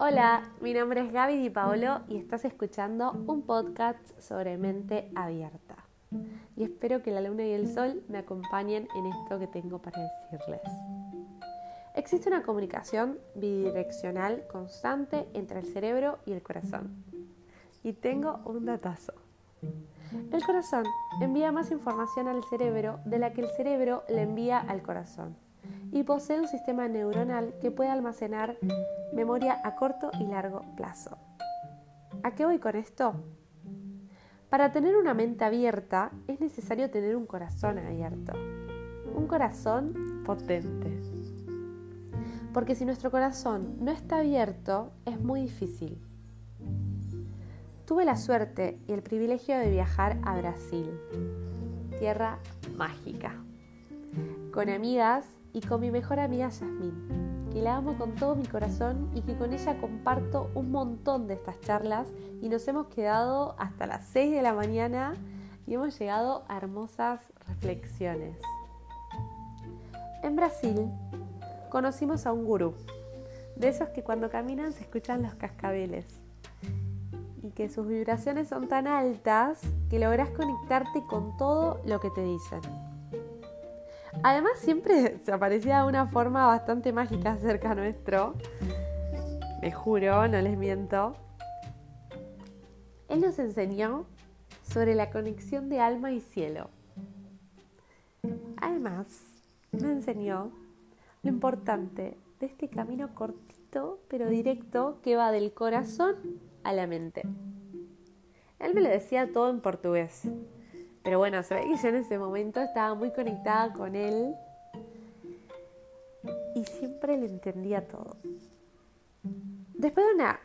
Hola, mi nombre es Gaby Di Paolo y estás escuchando un podcast sobre mente abierta. Y espero que la luna y el sol me acompañen en esto que tengo para decirles. Existe una comunicación bidireccional constante entre el cerebro y el corazón. Y tengo un datazo. El corazón envía más información al cerebro de la que el cerebro le envía al corazón y posee un sistema neuronal que puede almacenar memoria a corto y largo plazo. ¿A qué voy con esto? Para tener una mente abierta es necesario tener un corazón abierto, un corazón potente. Porque si nuestro corazón no está abierto es muy difícil. Tuve la suerte y el privilegio de viajar a Brasil, tierra mágica, con amigas y con mi mejor amiga Yasmín, que la amo con todo mi corazón y que con ella comparto un montón de estas charlas y nos hemos quedado hasta las 6 de la mañana y hemos llegado a hermosas reflexiones. En Brasil conocimos a un gurú, de esos que cuando caminan se escuchan los cascabeles y que sus vibraciones son tan altas que logras conectarte con todo lo que te dicen. Además siempre se aparecía de una forma bastante mágica cerca nuestro. Me juro, no les miento. Él nos enseñó sobre la conexión de alma y cielo. Además, nos enseñó lo importante de este camino cortito pero directo que va del corazón a la mente. Él me lo decía todo en portugués, pero bueno, se ve que yo en ese momento estaba muy conectada con él y siempre le entendía todo. Después de una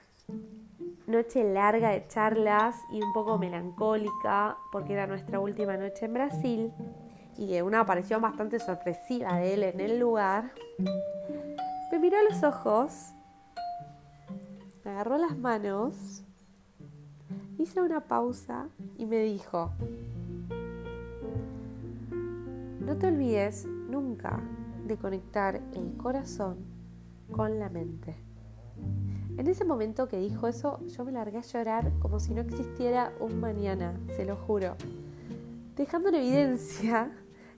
noche larga de charlas y un poco melancólica, porque era nuestra última noche en Brasil, y una aparición bastante sorpresiva de él en el lugar, me miró a los ojos, me agarró las manos, hizo una pausa y me dijo, no te olvides nunca de conectar el corazón con la mente. En ese momento que dijo eso, yo me largué a llorar como si no existiera un mañana, se lo juro, dejando en evidencia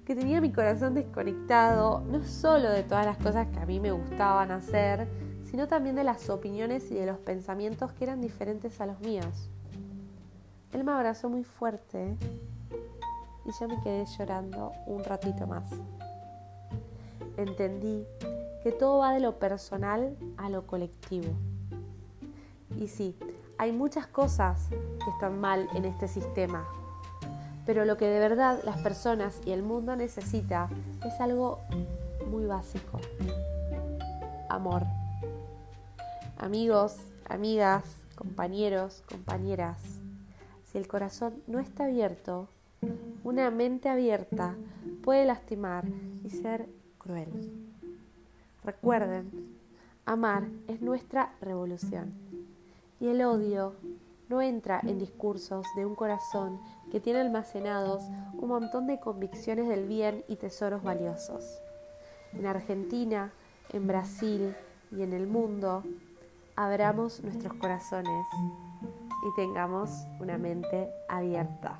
que tenía mi corazón desconectado no solo de todas las cosas que a mí me gustaban hacer, sino también de las opiniones y de los pensamientos que eran diferentes a los míos. Él me abrazó muy fuerte y yo me quedé llorando un ratito más. Entendí que todo va de lo personal a lo colectivo. Y sí, hay muchas cosas que están mal en este sistema, pero lo que de verdad las personas y el mundo necesita es algo muy básico. Amor. Amigos, amigas, compañeros, compañeras. Si el corazón no está abierto, una mente abierta puede lastimar y ser cruel. Recuerden, amar es nuestra revolución y el odio no entra en discursos de un corazón que tiene almacenados un montón de convicciones del bien y tesoros valiosos. En Argentina, en Brasil y en el mundo, abramos nuestros corazones y tengamos una mente abierta.